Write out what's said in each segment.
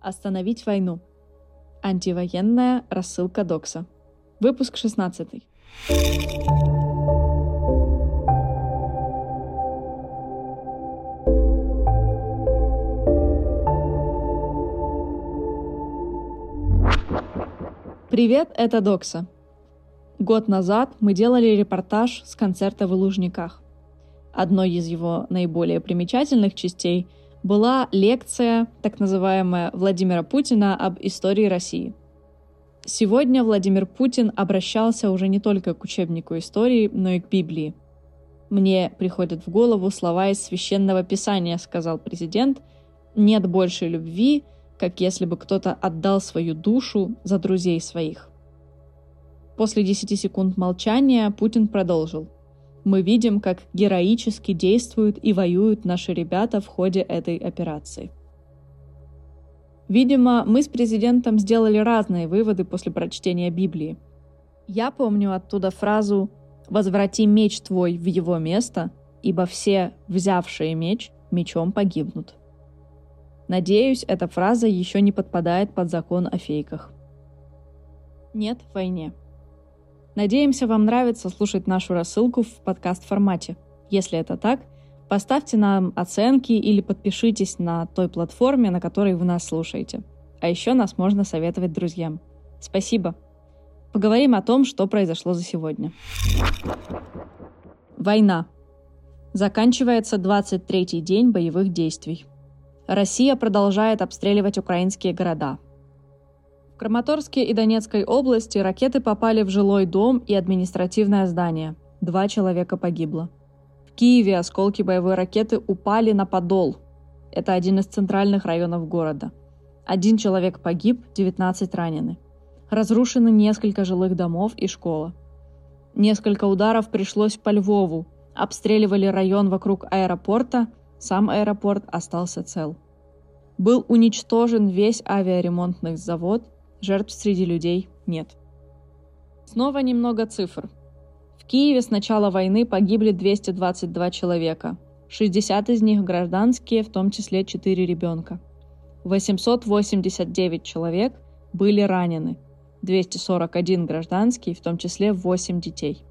Остановить войну. Антивоенная рассылка Докса. Выпуск 16. Привет, это Докса. Год назад мы делали репортаж с концерта в Лужниках. Одной из его наиболее примечательных частей была лекция, так называемая, Владимира Путина об истории России. Сегодня Владимир Путин обращался уже не только к учебнику истории, но и к Библии. «Мне приходят в голову слова из священного писания», — сказал президент. «Нет большей любви, как если бы кто-то отдал свою душу за друзей своих». После 10 секунд молчания Путин продолжил — мы видим, как героически действуют и воюют наши ребята в ходе этой операции. Видимо, мы с президентом сделали разные выводы после прочтения Библии. Я помню оттуда фразу «Возврати меч твой в его место, ибо все, взявшие меч, мечом погибнут». Надеюсь, эта фраза еще не подпадает под закон о фейках. Нет войне. Надеемся, вам нравится слушать нашу рассылку в подкаст-формате. Если это так, поставьте нам оценки или подпишитесь на той платформе, на которой вы нас слушаете. А еще нас можно советовать друзьям. Спасибо. Поговорим о том, что произошло за сегодня. Война. Заканчивается 23-й день боевых действий. Россия продолжает обстреливать украинские города – Краматорске и Донецкой области ракеты попали в жилой дом и административное здание. Два человека погибло. В Киеве осколки боевой ракеты упали на Подол. Это один из центральных районов города. Один человек погиб, 19 ранены. Разрушены несколько жилых домов и школа. Несколько ударов пришлось по Львову. Обстреливали район вокруг аэропорта, сам аэропорт остался цел. Был уничтожен весь авиаремонтный завод – Жертв среди людей нет. Снова немного цифр. В Киеве с начала войны погибли 222 человека. 60 из них гражданские, в том числе 4 ребенка. 889 человек были ранены. 241 гражданский, в том числе 8 детей.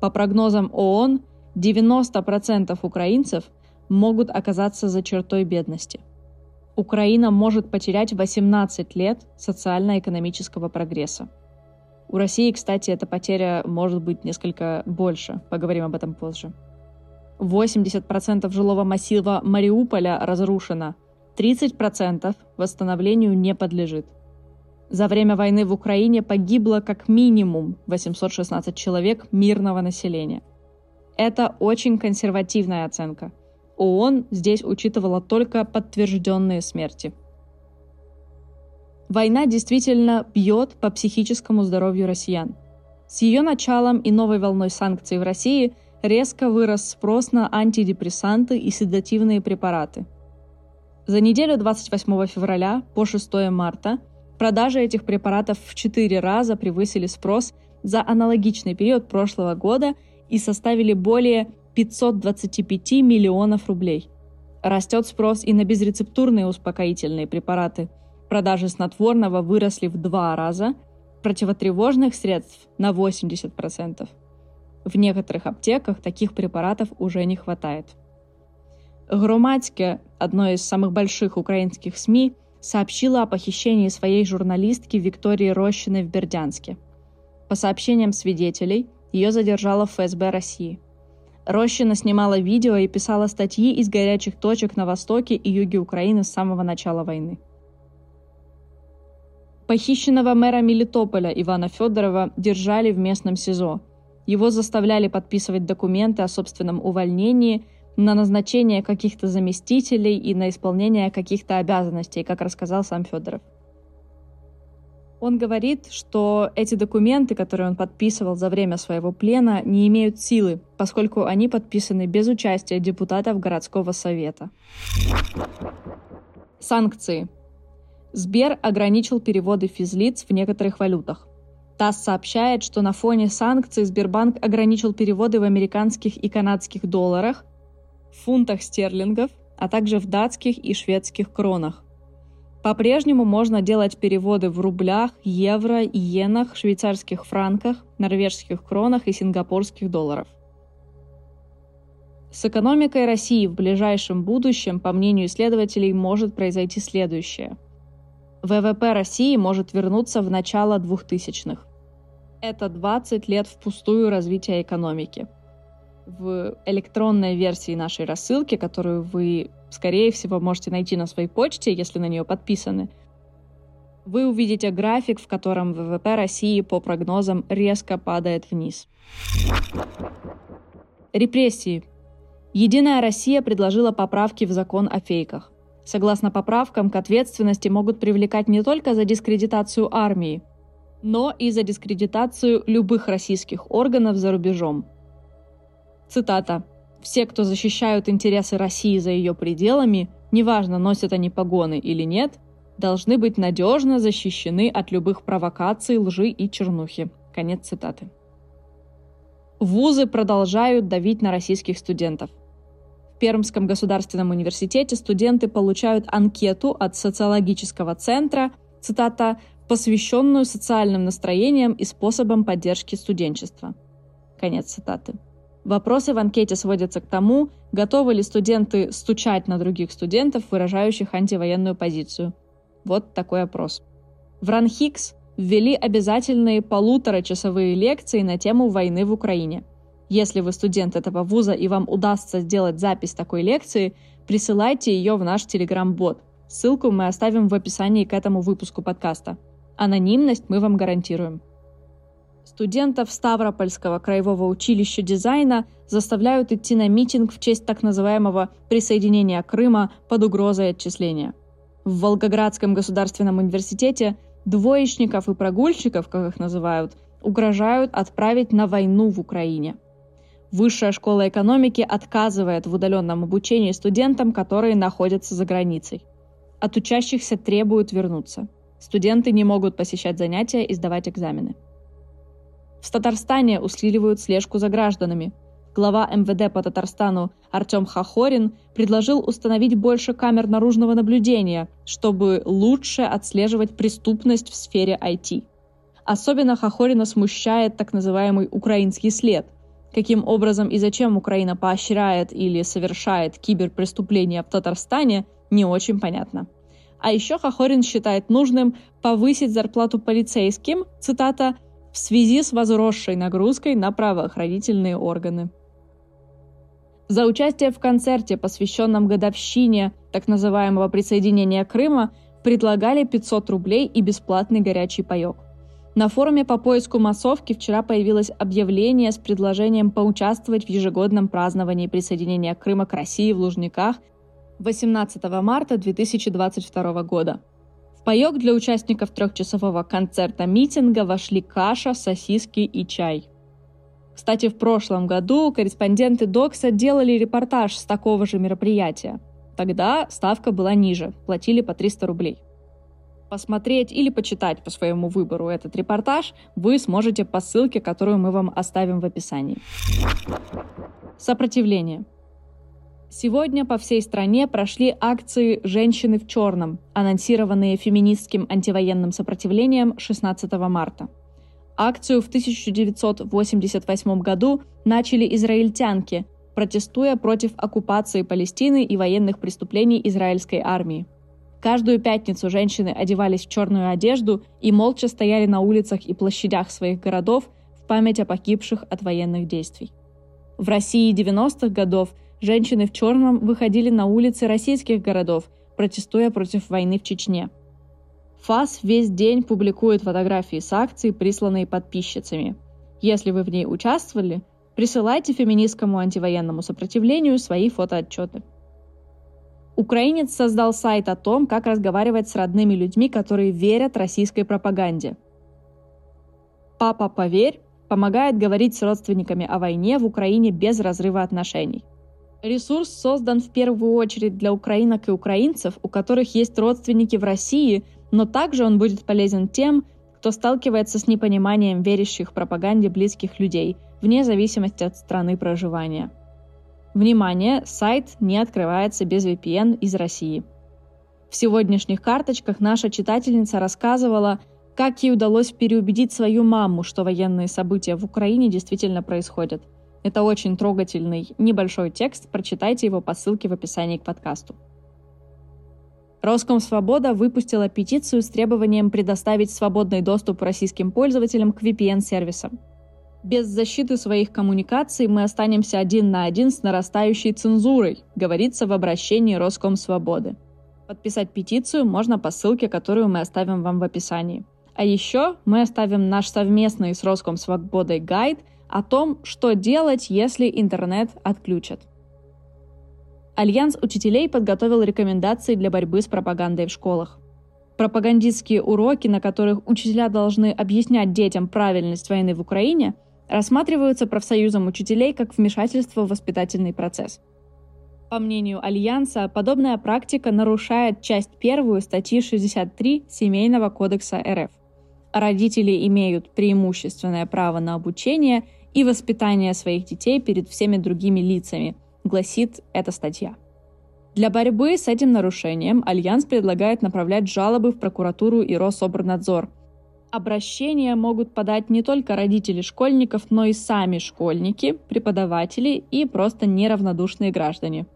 По прогнозам ООН, 90% украинцев могут оказаться за чертой бедности – Украина может потерять 18 лет социально-экономического прогресса. У России, кстати, эта потеря может быть несколько больше. Поговорим об этом позже. 80% жилого массива Мариуполя разрушено, 30% восстановлению не подлежит. За время войны в Украине погибло как минимум 816 человек мирного населения. Это очень консервативная оценка – ООН здесь учитывала только подтвержденные смерти. Война действительно бьет по психическому здоровью россиян. С ее началом и новой волной санкций в России резко вырос спрос на антидепрессанты и седативные препараты. За неделю 28 февраля по 6 марта продажи этих препаратов в 4 раза превысили спрос за аналогичный период прошлого года и составили более 525 миллионов рублей. Растет спрос и на безрецептурные успокоительные препараты. Продажи снотворного выросли в два раза, противотревожных средств на 80%. В некоторых аптеках таких препаратов уже не хватает. Громадьке, одно из самых больших украинских СМИ, сообщила о похищении своей журналистки Виктории Рощиной в Бердянске. По сообщениям свидетелей, ее задержала ФСБ России. Рощина снимала видео и писала статьи из горячих точек на востоке и юге Украины с самого начала войны. Похищенного мэра Мелитополя Ивана Федорова держали в местном СИЗО. Его заставляли подписывать документы о собственном увольнении на назначение каких-то заместителей и на исполнение каких-то обязанностей, как рассказал сам Федоров. Он говорит, что эти документы, которые он подписывал за время своего плена, не имеют силы, поскольку они подписаны без участия депутатов городского совета. Санкции. Сбер ограничил переводы физлиц в некоторых валютах. ТАСС сообщает, что на фоне санкций Сбербанк ограничил переводы в американских и канадских долларах, фунтах стерлингов, а также в датских и шведских кронах. По-прежнему можно делать переводы в рублях, евро, иенах, швейцарских франках, норвежских кронах и сингапурских долларов. С экономикой России в ближайшем будущем, по мнению исследователей, может произойти следующее. ВВП России может вернуться в начало 2000-х. Это 20 лет впустую развития экономики. В электронной версии нашей рассылки, которую вы скорее всего, можете найти на своей почте, если на нее подписаны, вы увидите график, в котором ВВП России по прогнозам резко падает вниз. Репрессии. Единая Россия предложила поправки в закон о фейках. Согласно поправкам, к ответственности могут привлекать не только за дискредитацию армии, но и за дискредитацию любых российских органов за рубежом. Цитата. Все, кто защищают интересы России за ее пределами, неважно, носят они погоны или нет, должны быть надежно защищены от любых провокаций, лжи и чернухи. Конец цитаты. Вузы продолжают давить на российских студентов. В Пермском государственном университете студенты получают анкету от социологического центра, цитата, посвященную социальным настроениям и способам поддержки студенчества. Конец цитаты. Вопросы в анкете сводятся к тому, готовы ли студенты стучать на других студентов, выражающих антивоенную позицию. Вот такой опрос. В РАНХИКС ввели обязательные полуторачасовые лекции на тему войны в Украине. Если вы студент этого вуза и вам удастся сделать запись такой лекции, присылайте ее в наш телеграм-бот. Ссылку мы оставим в описании к этому выпуску подкаста. Анонимность мы вам гарантируем. Студентов Ставропольского краевого училища дизайна заставляют идти на митинг в честь так называемого присоединения Крыма под угрозой отчисления. В Волгоградском государственном университете двоечников и прогульщиков, как их называют, угрожают отправить на войну в Украине. Высшая школа экономики отказывает в удаленном обучении студентам, которые находятся за границей. От учащихся требуют вернуться. Студенты не могут посещать занятия и сдавать экзамены. В Татарстане усиливают слежку за гражданами. Глава МВД по Татарстану Артем Хахорин предложил установить больше камер наружного наблюдения, чтобы лучше отслеживать преступность в сфере IT. Особенно Хахорина смущает так называемый украинский след. Каким образом и зачем Украина поощряет или совершает киберпреступления в Татарстане, не очень понятно. А еще Хахорин считает нужным повысить зарплату полицейским, цитата, в связи с возросшей нагрузкой на правоохранительные органы. За участие в концерте, посвященном годовщине так называемого присоединения Крыма, предлагали 500 рублей и бесплатный горячий паек. На форуме по поиску массовки вчера появилось объявление с предложением поучаствовать в ежегодном праздновании присоединения Крыма к России в Лужниках 18 марта 2022 года паек для участников трехчасового концерта-митинга вошли каша, сосиски и чай. Кстати, в прошлом году корреспонденты Докса делали репортаж с такого же мероприятия. Тогда ставка была ниже, платили по 300 рублей. Посмотреть или почитать по своему выбору этот репортаж вы сможете по ссылке, которую мы вам оставим в описании. Сопротивление – Сегодня по всей стране прошли акции «Женщины в черном», анонсированные феминистским антивоенным сопротивлением 16 марта. Акцию в 1988 году начали израильтянки, протестуя против оккупации Палестины и военных преступлений израильской армии. Каждую пятницу женщины одевались в черную одежду и молча стояли на улицах и площадях своих городов в память о погибших от военных действий. В России 90-х годов женщины в черном выходили на улицы российских городов, протестуя против войны в Чечне. ФАС весь день публикует фотографии с акций, присланные подписчицами. Если вы в ней участвовали, присылайте феминистскому антивоенному сопротивлению свои фотоотчеты. Украинец создал сайт о том, как разговаривать с родными людьми, которые верят российской пропаганде. «Папа, поверь» помогает говорить с родственниками о войне в Украине без разрыва отношений – Ресурс создан в первую очередь для украинок и украинцев, у которых есть родственники в России, но также он будет полезен тем, кто сталкивается с непониманием верящих пропаганде близких людей, вне зависимости от страны проживания. Внимание, сайт не открывается без VPN из России. В сегодняшних карточках наша читательница рассказывала, как ей удалось переубедить свою маму, что военные события в Украине действительно происходят. Это очень трогательный небольшой текст, прочитайте его по ссылке в описании к подкасту. Роскомсвобода выпустила петицию с требованием предоставить свободный доступ российским пользователям к VPN-сервисам. Без защиты своих коммуникаций мы останемся один на один с нарастающей цензурой, говорится в обращении Роскомсвободы. Подписать петицию можно по ссылке, которую мы оставим вам в описании. А еще мы оставим наш совместный с Роскомсвободой гайд о том, что делать, если интернет отключат. Альянс учителей подготовил рекомендации для борьбы с пропагандой в школах. Пропагандистские уроки, на которых учителя должны объяснять детям правильность войны в Украине, рассматриваются профсоюзом учителей как вмешательство в воспитательный процесс – по мнению Альянса, подобная практика нарушает часть первую статьи 63 Семейного кодекса РФ. Родители имеют преимущественное право на обучение и воспитание своих детей перед всеми другими лицами, гласит эта статья. Для борьбы с этим нарушением Альянс предлагает направлять жалобы в прокуратуру и Рособорнадзор. Обращения могут подать не только родители школьников, но и сами школьники, преподаватели и просто неравнодушные граждане.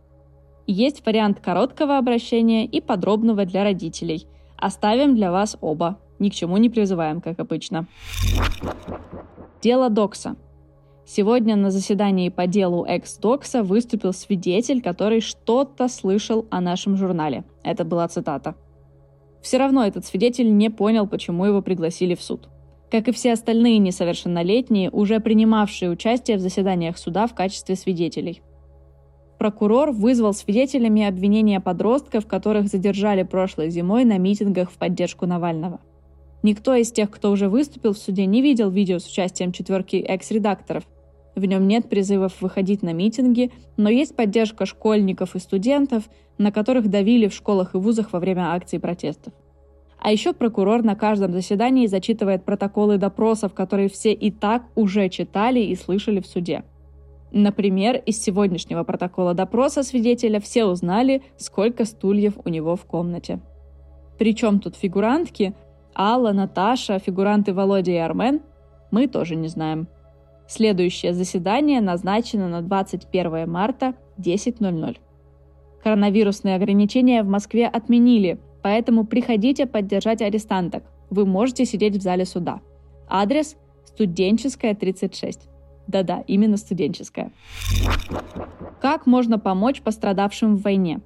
Есть вариант короткого обращения и подробного для родителей. Оставим для вас оба. Ни к чему не призываем, как обычно. Дело Докса. Сегодня на заседании по делу экс-Докса выступил свидетель, который что-то слышал о нашем журнале. Это была цитата. Все равно этот свидетель не понял, почему его пригласили в суд. Как и все остальные несовершеннолетние, уже принимавшие участие в заседаниях суда в качестве свидетелей. Прокурор вызвал свидетелями обвинения подростков, которых задержали прошлой зимой на митингах в поддержку Навального. Никто из тех, кто уже выступил в суде, не видел видео с участием четверки экс-редакторов. В нем нет призывов выходить на митинги, но есть поддержка школьников и студентов, на которых давили в школах и вузах во время акций протестов. А еще прокурор на каждом заседании зачитывает протоколы допросов, которые все и так уже читали и слышали в суде. Например, из сегодняшнего протокола допроса свидетеля все узнали, сколько стульев у него в комнате. Причем тут фигурантки Алла, Наташа, фигуранты Володя и Армен мы тоже не знаем. Следующее заседание назначено на 21 марта 10.00. Коронавирусные ограничения в Москве отменили, поэтому приходите поддержать арестанток. Вы можете сидеть в зале суда. Адрес – студенческая, 36. Да-да, именно студенческая. Как можно помочь пострадавшим в войне?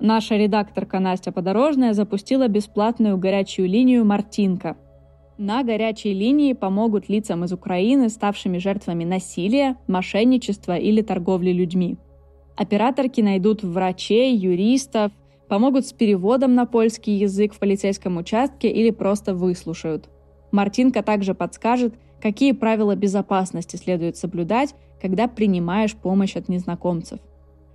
Наша редакторка Настя Подорожная запустила бесплатную горячую линию «Мартинка». На горячей линии помогут лицам из Украины, ставшими жертвами насилия, мошенничества или торговли людьми. Операторки найдут врачей, юристов, помогут с переводом на польский язык в полицейском участке или просто выслушают. Мартинка также подскажет, Какие правила безопасности следует соблюдать, когда принимаешь помощь от незнакомцев?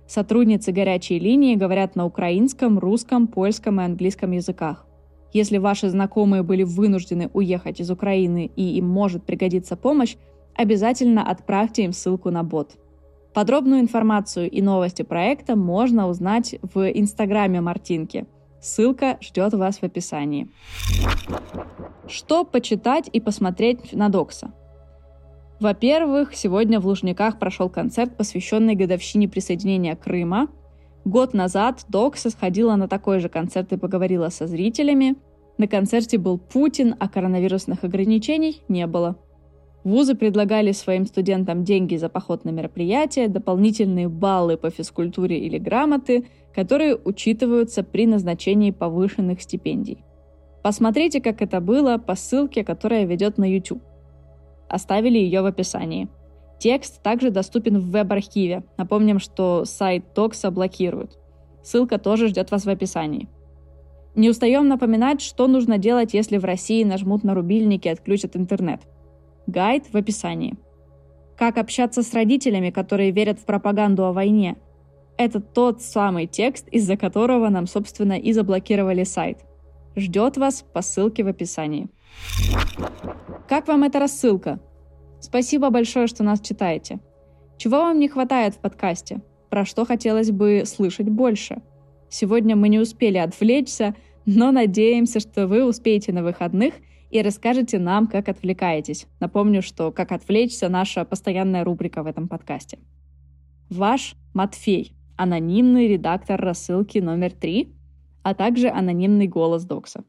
Сотрудницы горячей линии говорят на украинском, русском, польском и английском языках. Если ваши знакомые были вынуждены уехать из Украины и им может пригодиться помощь, обязательно отправьте им ссылку на бот. Подробную информацию и новости проекта можно узнать в инстаграме Мартинки – Ссылка ждет вас в описании. Что почитать и посмотреть на Докса? Во-первых, сегодня в Лужниках прошел концерт, посвященный годовщине присоединения Крыма. Год назад Докса сходила на такой же концерт и поговорила со зрителями. На концерте был Путин, а коронавирусных ограничений не было. Вузы предлагали своим студентам деньги за поход на мероприятие, дополнительные баллы по физкультуре или грамоты, которые учитываются при назначении повышенных стипендий. Посмотрите, как это было по ссылке, которая ведет на YouTube. Оставили ее в описании. Текст также доступен в веб-архиве. Напомним, что сайт Токса блокируют. Ссылка тоже ждет вас в описании. Не устаем напоминать, что нужно делать, если в России нажмут на рубильник и отключат интернет – Гайд в описании. Как общаться с родителями, которые верят в пропаганду о войне. Это тот самый текст, из-за которого нам, собственно, и заблокировали сайт. Ждет вас по ссылке в описании. Как вам эта рассылка? Спасибо большое, что нас читаете. Чего вам не хватает в подкасте? Про что хотелось бы слышать больше? Сегодня мы не успели отвлечься, но надеемся, что вы успеете на выходных и расскажете нам, как отвлекаетесь. Напомню, что «Как отвлечься» — наша постоянная рубрика в этом подкасте. Ваш Матфей, анонимный редактор рассылки номер три, а также анонимный голос Докса.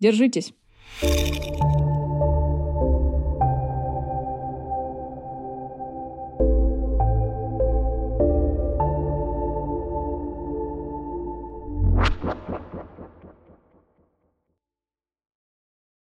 Держитесь!